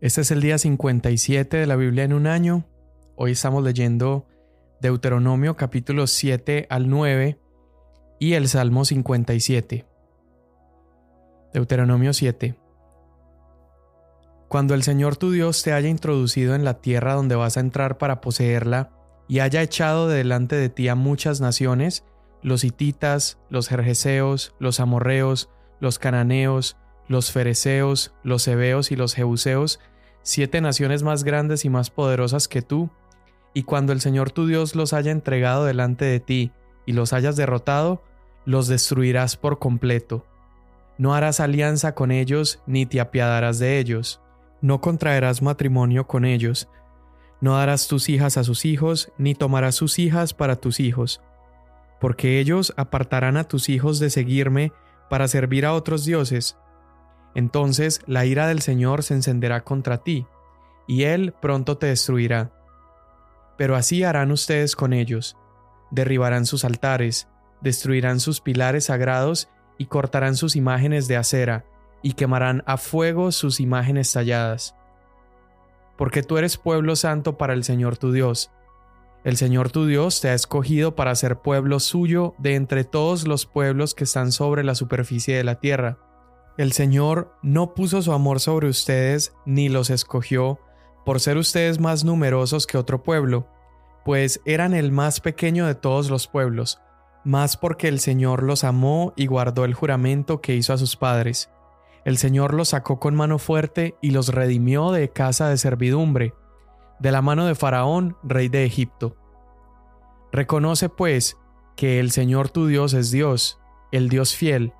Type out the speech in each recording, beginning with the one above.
Este es el día 57 de la Biblia en un año. Hoy estamos leyendo Deuteronomio capítulos 7 al 9 y el Salmo 57. Deuteronomio 7. Cuando el Señor tu Dios te haya introducido en la tierra donde vas a entrar para poseerla, y haya echado de delante de ti a muchas naciones, los hititas, los jerjeseos, los amorreos, los cananeos, los fereceos, los heveos y los jebuseos, siete naciones más grandes y más poderosas que tú, y cuando el Señor tu Dios los haya entregado delante de ti y los hayas derrotado, los destruirás por completo. No harás alianza con ellos ni te apiadarás de ellos. No contraerás matrimonio con ellos. No darás tus hijas a sus hijos, ni tomarás sus hijas para tus hijos. Porque ellos apartarán a tus hijos de seguirme para servir a otros dioses, entonces la ira del Señor se encenderá contra ti, y Él pronto te destruirá. Pero así harán ustedes con ellos, derribarán sus altares, destruirán sus pilares sagrados y cortarán sus imágenes de acera, y quemarán a fuego sus imágenes talladas. Porque tú eres pueblo santo para el Señor tu Dios. El Señor tu Dios te ha escogido para ser pueblo suyo de entre todos los pueblos que están sobre la superficie de la tierra el Señor no puso su amor sobre ustedes ni los escogió por ser ustedes más numerosos que otro pueblo, pues eran el más pequeño de todos los pueblos, más porque el Señor los amó y guardó el juramento que hizo a sus padres. El Señor los sacó con mano fuerte y los redimió de casa de servidumbre, de la mano de Faraón, rey de Egipto. Reconoce pues que el Señor tu Dios es Dios, el Dios fiel,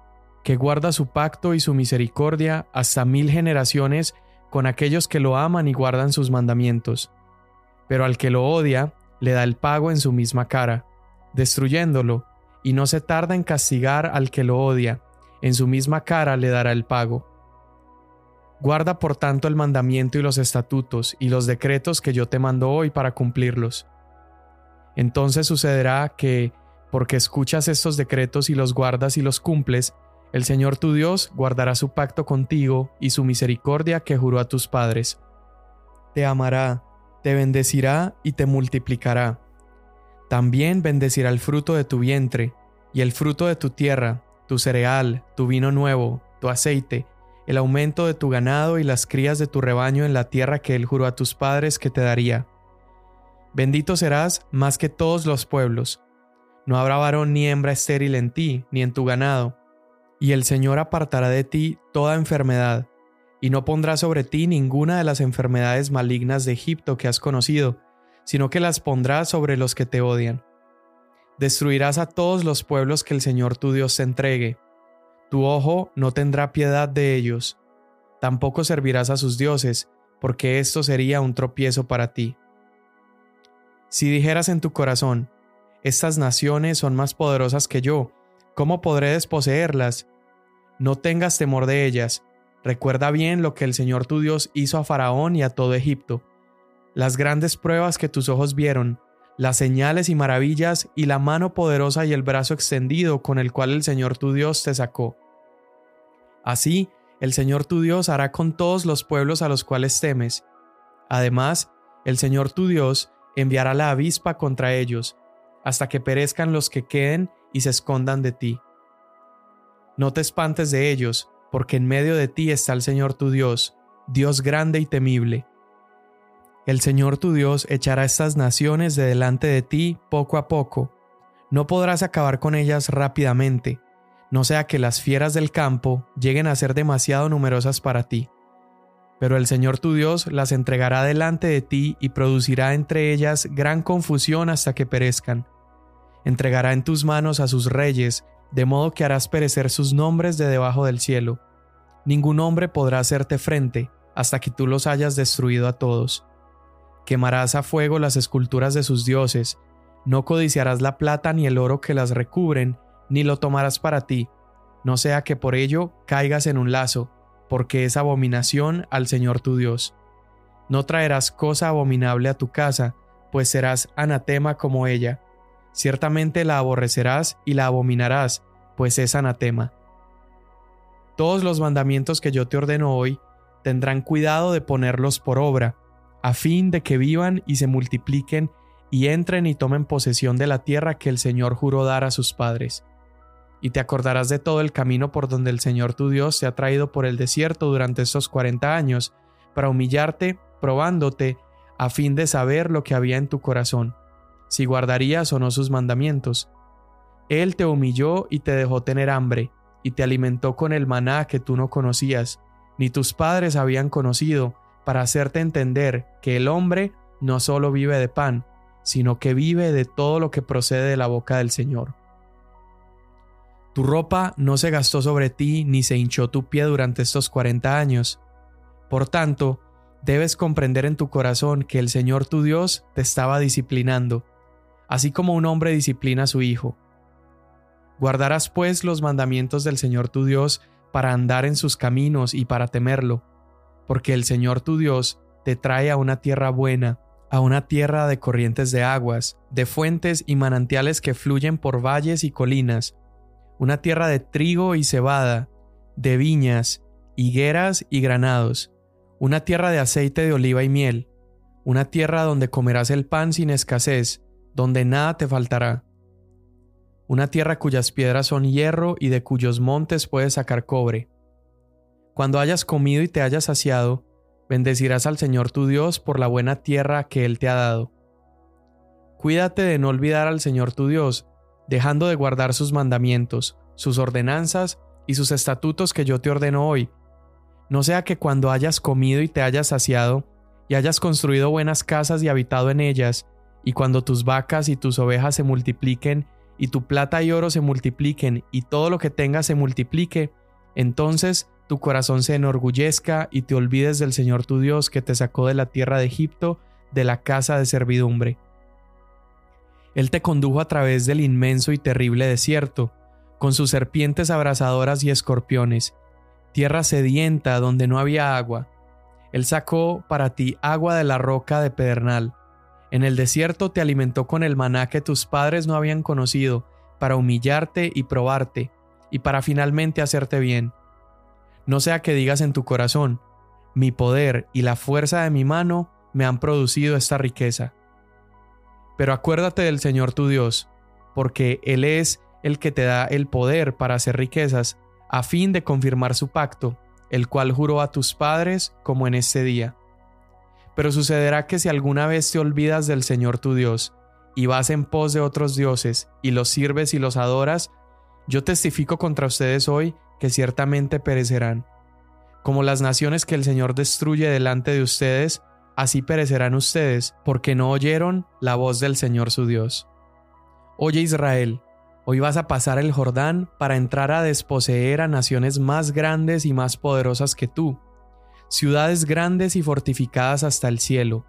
que guarda su pacto y su misericordia hasta mil generaciones con aquellos que lo aman y guardan sus mandamientos. Pero al que lo odia, le da el pago en su misma cara, destruyéndolo, y no se tarda en castigar al que lo odia, en su misma cara le dará el pago. Guarda por tanto el mandamiento y los estatutos y los decretos que yo te mando hoy para cumplirlos. Entonces sucederá que, porque escuchas estos decretos y los guardas y los cumples, el Señor tu Dios guardará su pacto contigo y su misericordia que juró a tus padres. Te amará, te bendecirá y te multiplicará. También bendecirá el fruto de tu vientre, y el fruto de tu tierra, tu cereal, tu vino nuevo, tu aceite, el aumento de tu ganado y las crías de tu rebaño en la tierra que él juró a tus padres que te daría. Bendito serás más que todos los pueblos. No habrá varón ni hembra estéril en ti, ni en tu ganado, y el Señor apartará de ti toda enfermedad, y no pondrá sobre ti ninguna de las enfermedades malignas de Egipto que has conocido, sino que las pondrá sobre los que te odian. Destruirás a todos los pueblos que el Señor tu Dios te entregue. Tu ojo no tendrá piedad de ellos. Tampoco servirás a sus dioses, porque esto sería un tropiezo para ti. Si dijeras en tu corazón, estas naciones son más poderosas que yo, ¿cómo podré desposeerlas? No tengas temor de ellas. Recuerda bien lo que el Señor tu Dios hizo a Faraón y a todo Egipto, las grandes pruebas que tus ojos vieron, las señales y maravillas y la mano poderosa y el brazo extendido con el cual el Señor tu Dios te sacó. Así, el Señor tu Dios hará con todos los pueblos a los cuales temes. Además, el Señor tu Dios enviará la avispa contra ellos, hasta que perezcan los que queden y se escondan de ti. No te espantes de ellos, porque en medio de ti está el Señor tu Dios, Dios grande y temible. El Señor tu Dios echará estas naciones de delante de ti poco a poco. No podrás acabar con ellas rápidamente, no sea que las fieras del campo lleguen a ser demasiado numerosas para ti. Pero el Señor tu Dios las entregará delante de ti y producirá entre ellas gran confusión hasta que perezcan. Entregará en tus manos a sus reyes de modo que harás perecer sus nombres de debajo del cielo. Ningún hombre podrá hacerte frente hasta que tú los hayas destruido a todos. Quemarás a fuego las esculturas de sus dioses, no codiciarás la plata ni el oro que las recubren, ni lo tomarás para ti, no sea que por ello caigas en un lazo, porque es abominación al Señor tu Dios. No traerás cosa abominable a tu casa, pues serás anatema como ella, ciertamente la aborrecerás y la abominarás, pues es anatema. Todos los mandamientos que yo te ordeno hoy, tendrán cuidado de ponerlos por obra, a fin de que vivan y se multipliquen y entren y tomen posesión de la tierra que el Señor juró dar a sus padres. Y te acordarás de todo el camino por donde el Señor tu Dios te ha traído por el desierto durante estos cuarenta años, para humillarte, probándote, a fin de saber lo que había en tu corazón, si guardarías o no sus mandamientos. Él te humilló y te dejó tener hambre, y te alimentó con el maná que tú no conocías, ni tus padres habían conocido, para hacerte entender que el hombre no solo vive de pan, sino que vive de todo lo que procede de la boca del Señor. Tu ropa no se gastó sobre ti ni se hinchó tu pie durante estos cuarenta años. Por tanto, debes comprender en tu corazón que el Señor tu Dios te estaba disciplinando, así como un hombre disciplina a su hijo. Guardarás pues los mandamientos del Señor tu Dios para andar en sus caminos y para temerlo, porque el Señor tu Dios te trae a una tierra buena, a una tierra de corrientes de aguas, de fuentes y manantiales que fluyen por valles y colinas, una tierra de trigo y cebada, de viñas, higueras y granados, una tierra de aceite de oliva y miel, una tierra donde comerás el pan sin escasez, donde nada te faltará. Una tierra cuyas piedras son hierro y de cuyos montes puedes sacar cobre. Cuando hayas comido y te hayas saciado, Bendecirás al Señor tu Dios por la buena tierra que Él te ha dado. Cuídate de no olvidar al Señor tu Dios, dejando de guardar sus mandamientos, sus ordenanzas y sus estatutos que yo te ordeno hoy. No sea que cuando hayas comido y te hayas saciado, y hayas construido buenas casas y habitado en ellas, y cuando tus vacas y tus ovejas se multipliquen, y tu plata y oro se multipliquen, y todo lo que tengas se multiplique, entonces tu corazón se enorgullezca y te olvides del Señor tu Dios que te sacó de la tierra de Egipto, de la casa de servidumbre. Él te condujo a través del inmenso y terrible desierto, con sus serpientes abrasadoras y escorpiones, tierra sedienta donde no había agua. Él sacó para ti agua de la roca de pedernal. En el desierto te alimentó con el maná que tus padres no habían conocido, para humillarte y probarte, y para finalmente hacerte bien no sea que digas en tu corazón, mi poder y la fuerza de mi mano me han producido esta riqueza. Pero acuérdate del Señor tu Dios, porque Él es el que te da el poder para hacer riquezas, a fin de confirmar su pacto, el cual juró a tus padres como en este día. Pero sucederá que si alguna vez te olvidas del Señor tu Dios, y vas en pos de otros dioses, y los sirves y los adoras, yo testifico contra ustedes hoy que ciertamente perecerán. Como las naciones que el Señor destruye delante de ustedes, así perecerán ustedes, porque no oyeron la voz del Señor su Dios. Oye Israel, hoy vas a pasar el Jordán para entrar a desposeer a naciones más grandes y más poderosas que tú, ciudades grandes y fortificadas hasta el cielo,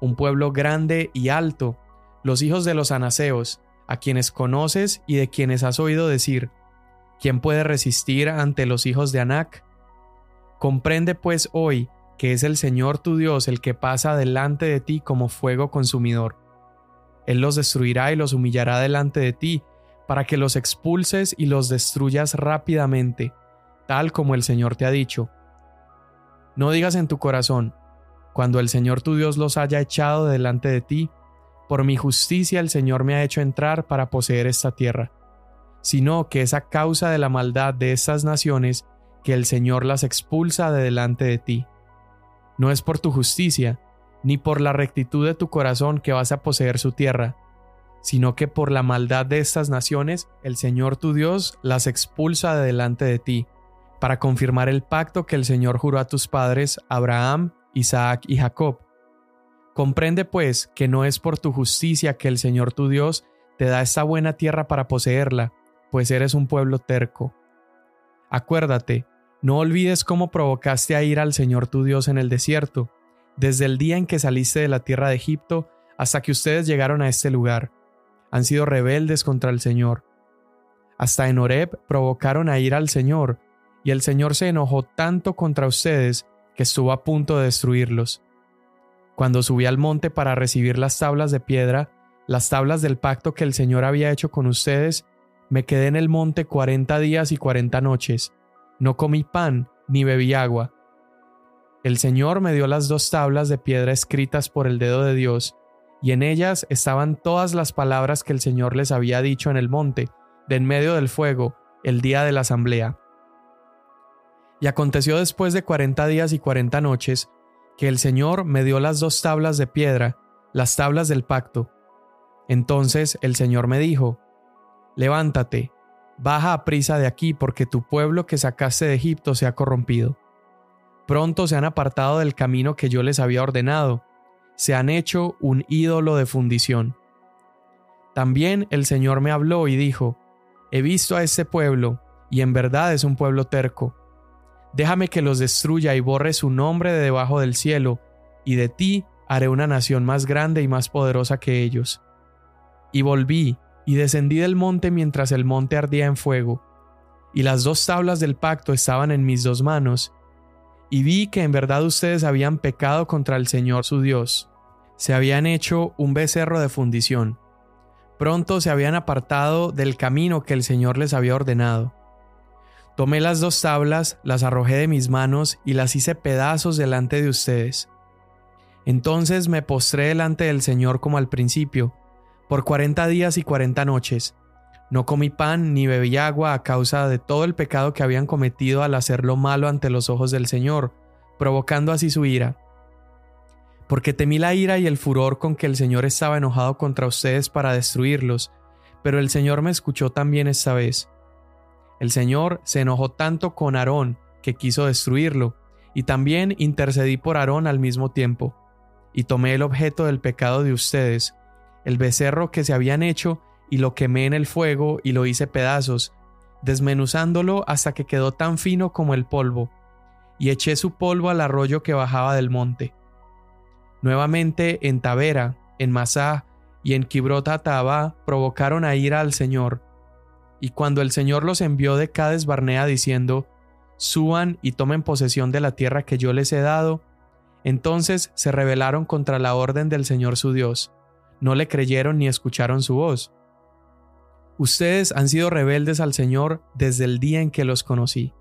un pueblo grande y alto, los hijos de los anaseos, a quienes conoces y de quienes has oído decir, ¿Quién puede resistir ante los hijos de Anac? Comprende pues hoy que es el Señor tu Dios el que pasa delante de ti como fuego consumidor. Él los destruirá y los humillará delante de ti, para que los expulses y los destruyas rápidamente, tal como el Señor te ha dicho. No digas en tu corazón, cuando el Señor tu Dios los haya echado delante de ti, por mi justicia el Señor me ha hecho entrar para poseer esta tierra sino que es a causa de la maldad de estas naciones que el Señor las expulsa de delante de ti. No es por tu justicia, ni por la rectitud de tu corazón que vas a poseer su tierra, sino que por la maldad de estas naciones el Señor tu Dios las expulsa de delante de ti, para confirmar el pacto que el Señor juró a tus padres Abraham, Isaac y Jacob. Comprende pues que no es por tu justicia que el Señor tu Dios te da esta buena tierra para poseerla, pues eres un pueblo terco. Acuérdate, no olvides cómo provocaste a ir al Señor tu Dios en el desierto, desde el día en que saliste de la tierra de Egipto hasta que ustedes llegaron a este lugar. Han sido rebeldes contra el Señor. Hasta en Horeb provocaron a ir al Señor, y el Señor se enojó tanto contra ustedes que estuvo a punto de destruirlos. Cuando subí al monte para recibir las tablas de piedra, las tablas del pacto que el Señor había hecho con ustedes, me quedé en el monte cuarenta días y cuarenta noches. No comí pan ni bebí agua. El Señor me dio las dos tablas de piedra escritas por el dedo de Dios, y en ellas estaban todas las palabras que el Señor les había dicho en el monte, de en medio del fuego, el día de la asamblea. Y aconteció después de cuarenta días y cuarenta noches, que el Señor me dio las dos tablas de piedra, las tablas del pacto. Entonces el Señor me dijo, Levántate, baja a prisa de aquí, porque tu pueblo que sacaste de Egipto se ha corrompido pronto se han apartado del camino que yo les había ordenado, se han hecho un ídolo de fundición. También el Señor me habló y dijo, He visto a este pueblo, y en verdad es un pueblo terco. Déjame que los destruya y borre su nombre de debajo del cielo, y de ti haré una nación más grande y más poderosa que ellos. Y volví, y descendí del monte mientras el monte ardía en fuego, y las dos tablas del pacto estaban en mis dos manos, y vi que en verdad ustedes habían pecado contra el Señor su Dios. Se habían hecho un becerro de fundición. Pronto se habían apartado del camino que el Señor les había ordenado. Tomé las dos tablas, las arrojé de mis manos y las hice pedazos delante de ustedes. Entonces me postré delante del Señor como al principio, por cuarenta días y cuarenta noches, no comí pan ni bebí agua a causa de todo el pecado que habían cometido al hacer lo malo ante los ojos del Señor, provocando así su ira. Porque temí la ira y el furor con que el Señor estaba enojado contra ustedes para destruirlos, pero el Señor me escuchó también esta vez. El Señor se enojó tanto con Aarón que quiso destruirlo, y también intercedí por Aarón al mismo tiempo, y tomé el objeto del pecado de ustedes, el becerro que se habían hecho, y lo quemé en el fuego y lo hice pedazos, desmenuzándolo hasta que quedó tan fino como el polvo, y eché su polvo al arroyo que bajaba del monte. Nuevamente en Tavera, en Masá y en Kibrota provocaron a ira al Señor. Y cuando el Señor los envió de Cades Barnea diciendo, Suban y tomen posesión de la tierra que yo les he dado, entonces se rebelaron contra la orden del Señor su Dios, no le creyeron ni escucharon su voz. Ustedes han sido rebeldes al Señor desde el día en que los conocí.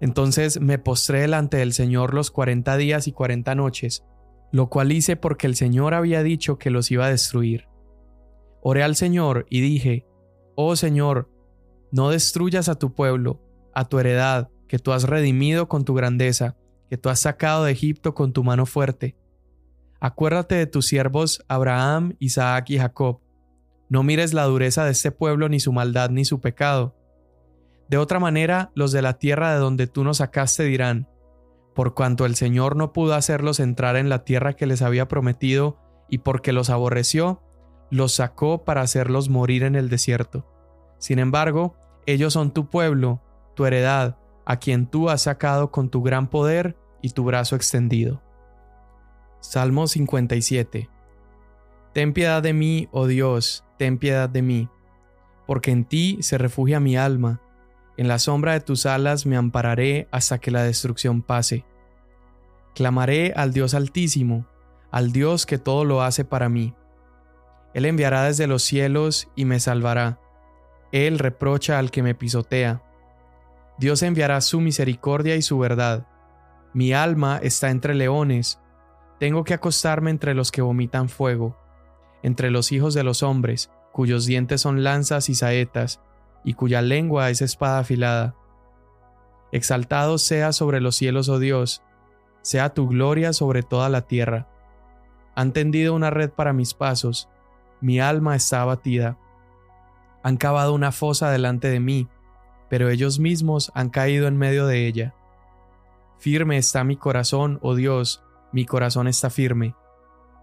Entonces me postré delante del Señor los cuarenta días y cuarenta noches, lo cual hice porque el Señor había dicho que los iba a destruir. Oré al Señor y dije, Oh Señor, no destruyas a tu pueblo, a tu heredad, que tú has redimido con tu grandeza, que tú has sacado de Egipto con tu mano fuerte. Acuérdate de tus siervos Abraham, Isaac y Jacob, no mires la dureza de este pueblo, ni su maldad, ni su pecado. De otra manera, los de la tierra de donde tú nos sacaste dirán, por cuanto el Señor no pudo hacerlos entrar en la tierra que les había prometido, y porque los aborreció, los sacó para hacerlos morir en el desierto. Sin embargo, ellos son tu pueblo, tu heredad, a quien tú has sacado con tu gran poder y tu brazo extendido. Salmo 57 Ten piedad de mí, oh Dios, ten piedad de mí, porque en ti se refugia mi alma, en la sombra de tus alas me ampararé hasta que la destrucción pase. Clamaré al Dios altísimo, al Dios que todo lo hace para mí. Él enviará desde los cielos y me salvará. Él reprocha al que me pisotea. Dios enviará su misericordia y su verdad. Mi alma está entre leones. Tengo que acostarme entre los que vomitan fuego entre los hijos de los hombres, cuyos dientes son lanzas y saetas, y cuya lengua es espada afilada. Exaltado sea sobre los cielos, oh Dios, sea tu gloria sobre toda la tierra. Han tendido una red para mis pasos, mi alma está abatida. Han cavado una fosa delante de mí, pero ellos mismos han caído en medio de ella. Firme está mi corazón, oh Dios, mi corazón está firme.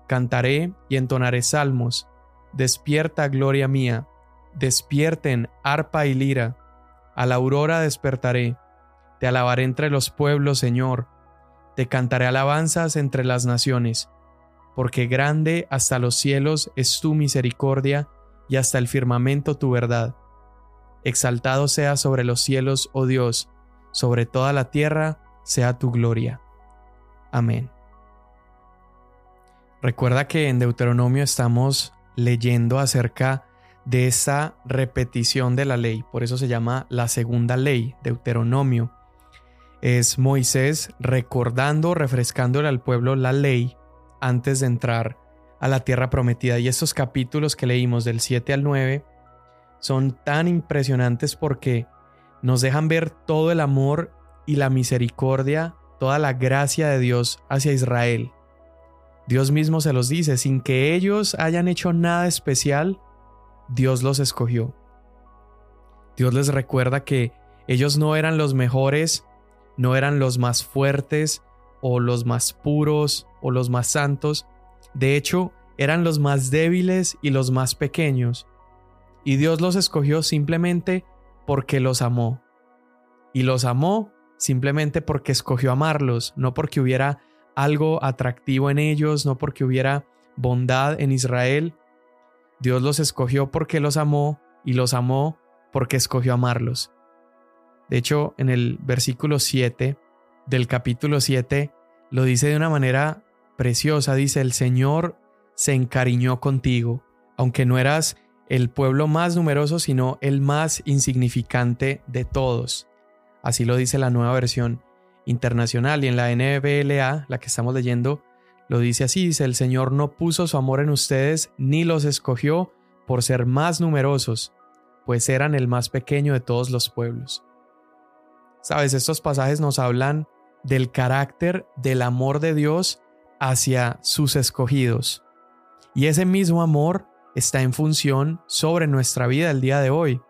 Cantaré y entonaré salmos. Despierta, gloria mía. Despierten, arpa y lira. A la aurora despertaré. Te alabaré entre los pueblos, Señor. Te cantaré alabanzas entre las naciones. Porque grande hasta los cielos es tu misericordia y hasta el firmamento tu verdad. Exaltado sea sobre los cielos, oh Dios, sobre toda la tierra sea tu gloria. Amén. Recuerda que en Deuteronomio estamos leyendo acerca de esa repetición de la ley, por eso se llama la segunda ley, Deuteronomio. es Moisés recordando, refrescándole al pueblo la ley antes de entrar a la tierra prometida. Y estos capítulos que leímos del 7 al 9 son tan impresionantes porque nos dejan ver todo el amor y la misericordia, toda la gracia de Dios hacia Israel. Dios mismo se los dice, sin que ellos hayan hecho nada especial, Dios los escogió. Dios les recuerda que ellos no eran los mejores, no eran los más fuertes o los más puros o los más santos, de hecho, eran los más débiles y los más pequeños, y Dios los escogió simplemente porque los amó. Y los amó simplemente porque escogió amarlos, no porque hubiera algo atractivo en ellos, no porque hubiera bondad en Israel. Dios los escogió porque los amó y los amó porque escogió amarlos. De hecho, en el versículo 7 del capítulo 7 lo dice de una manera preciosa, dice, el Señor se encariñó contigo, aunque no eras el pueblo más numeroso, sino el más insignificante de todos. Así lo dice la nueva versión internacional y en la NBLA, la que estamos leyendo, lo dice así, dice, el Señor no puso su amor en ustedes ni los escogió por ser más numerosos, pues eran el más pequeño de todos los pueblos. Sabes, estos pasajes nos hablan del carácter del amor de Dios hacia sus escogidos. Y ese mismo amor está en función sobre nuestra vida el día de hoy.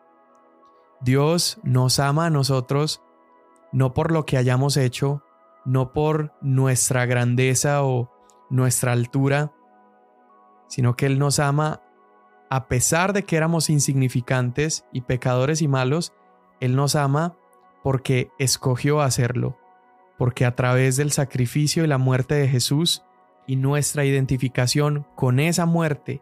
Dios nos ama a nosotros no por lo que hayamos hecho, no por nuestra grandeza o nuestra altura, sino que Él nos ama a pesar de que éramos insignificantes y pecadores y malos, Él nos ama porque escogió hacerlo, porque a través del sacrificio y la muerte de Jesús y nuestra identificación con esa muerte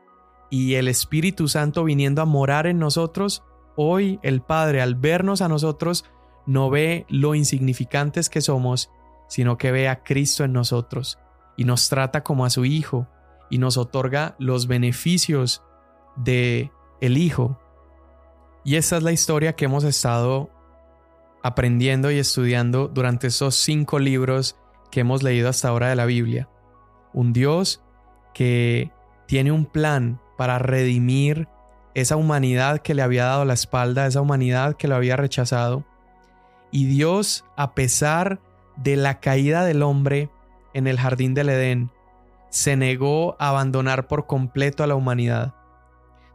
y el Espíritu Santo viniendo a morar en nosotros, hoy el Padre al vernos a nosotros no ve lo insignificantes que somos, sino que ve a Cristo en nosotros y nos trata como a su Hijo y nos otorga los beneficios de el Hijo. Y esta es la historia que hemos estado aprendiendo y estudiando durante esos cinco libros que hemos leído hasta ahora de la Biblia. Un Dios que tiene un plan para redimir esa humanidad que le había dado la espalda, esa humanidad que lo había rechazado. Y Dios, a pesar de la caída del hombre en el jardín del Edén, se negó a abandonar por completo a la humanidad.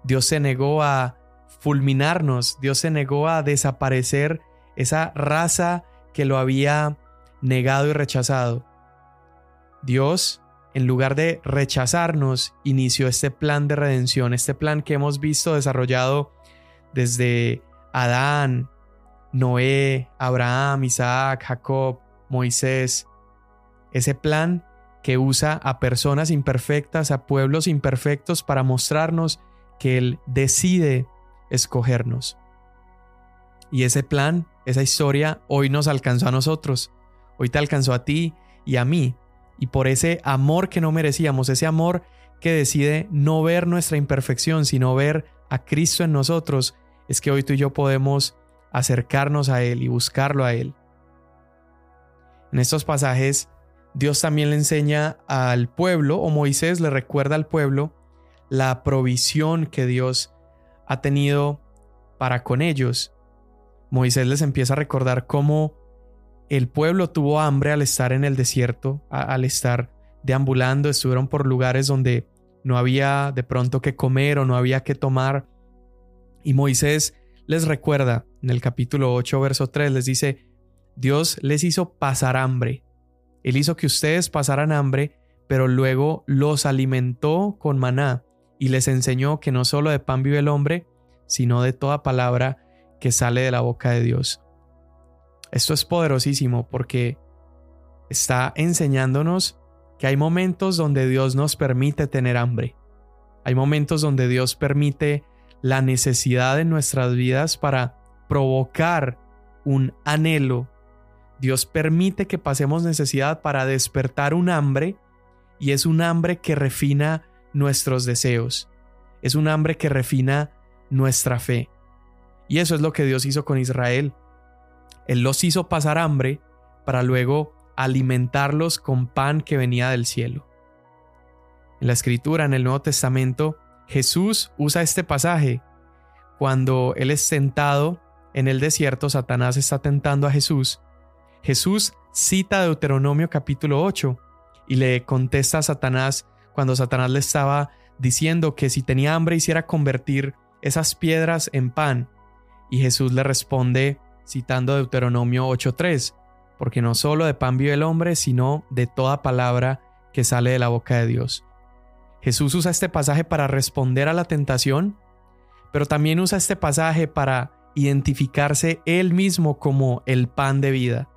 Dios se negó a fulminarnos, Dios se negó a desaparecer esa raza que lo había negado y rechazado. Dios en lugar de rechazarnos, inició este plan de redención, este plan que hemos visto desarrollado desde Adán, Noé, Abraham, Isaac, Jacob, Moisés. Ese plan que usa a personas imperfectas, a pueblos imperfectos para mostrarnos que Él decide escogernos. Y ese plan, esa historia, hoy nos alcanzó a nosotros, hoy te alcanzó a ti y a mí y por ese amor que no merecíamos, ese amor que decide no ver nuestra imperfección, sino ver a Cristo en nosotros, es que hoy tú y yo podemos acercarnos a Él y buscarlo a Él. En estos pasajes, Dios también le enseña al pueblo, o Moisés le recuerda al pueblo, la provisión que Dios ha tenido para con ellos. Moisés les empieza a recordar cómo el pueblo tuvo hambre al estar en el desierto, al estar deambulando, estuvieron por lugares donde no había de pronto que comer o no había que tomar. Y Moisés les recuerda en el capítulo 8, verso 3, les dice, Dios les hizo pasar hambre. Él hizo que ustedes pasaran hambre, pero luego los alimentó con maná y les enseñó que no solo de pan vive el hombre, sino de toda palabra que sale de la boca de Dios. Esto es poderosísimo porque está enseñándonos que hay momentos donde Dios nos permite tener hambre. Hay momentos donde Dios permite la necesidad en nuestras vidas para provocar un anhelo. Dios permite que pasemos necesidad para despertar un hambre y es un hambre que refina nuestros deseos. Es un hambre que refina nuestra fe. Y eso es lo que Dios hizo con Israel. Él los hizo pasar hambre para luego alimentarlos con pan que venía del cielo. En la escritura, en el Nuevo Testamento, Jesús usa este pasaje. Cuando Él es sentado en el desierto, Satanás está tentando a Jesús. Jesús cita Deuteronomio capítulo 8 y le contesta a Satanás cuando Satanás le estaba diciendo que si tenía hambre hiciera convertir esas piedras en pan. Y Jesús le responde citando Deuteronomio 8.3, porque no solo de pan vive el hombre, sino de toda palabra que sale de la boca de Dios. Jesús usa este pasaje para responder a la tentación, pero también usa este pasaje para identificarse él mismo como el pan de vida.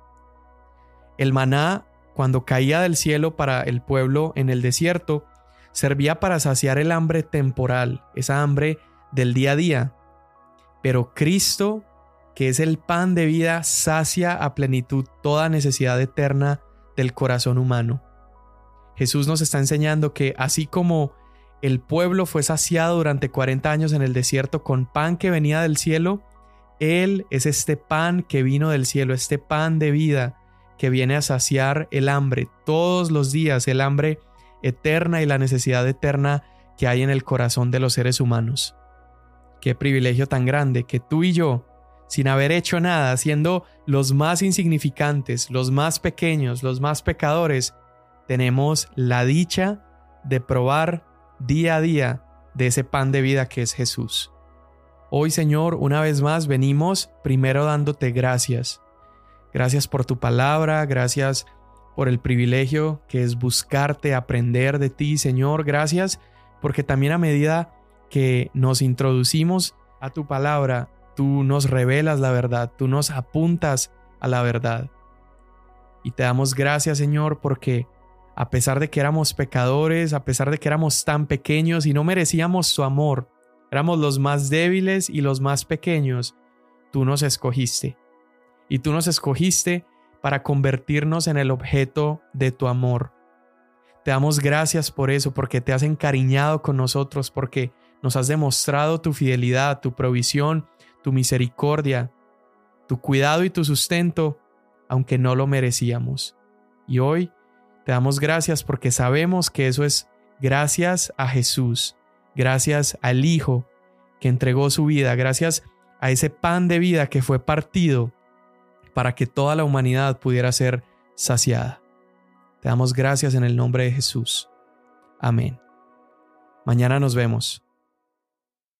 El maná, cuando caía del cielo para el pueblo en el desierto, servía para saciar el hambre temporal, esa hambre del día a día. Pero Cristo, que es el pan de vida, sacia a plenitud toda necesidad eterna del corazón humano. Jesús nos está enseñando que así como el pueblo fue saciado durante 40 años en el desierto con pan que venía del cielo, Él es este pan que vino del cielo, este pan de vida que viene a saciar el hambre todos los días, el hambre eterna y la necesidad eterna que hay en el corazón de los seres humanos. Qué privilegio tan grande que tú y yo, sin haber hecho nada, siendo los más insignificantes, los más pequeños, los más pecadores, tenemos la dicha de probar día a día de ese pan de vida que es Jesús. Hoy, Señor, una vez más venimos primero dándote gracias. Gracias por tu palabra, gracias por el privilegio que es buscarte, aprender de ti, Señor. Gracias porque también a medida que nos introducimos a tu palabra, tú nos revelas la verdad, tú nos apuntas a la verdad. Y te damos gracias, Señor, porque a pesar de que éramos pecadores, a pesar de que éramos tan pequeños y no merecíamos su amor, éramos los más débiles y los más pequeños, tú nos escogiste. Y tú nos escogiste para convertirnos en el objeto de tu amor. Te damos gracias por eso, porque te has encariñado con nosotros, porque nos has demostrado tu fidelidad, tu provisión, tu misericordia, tu cuidado y tu sustento, aunque no lo merecíamos. Y hoy te damos gracias porque sabemos que eso es gracias a Jesús, gracias al Hijo que entregó su vida, gracias a ese pan de vida que fue partido para que toda la humanidad pudiera ser saciada. Te damos gracias en el nombre de Jesús. Amén. Mañana nos vemos.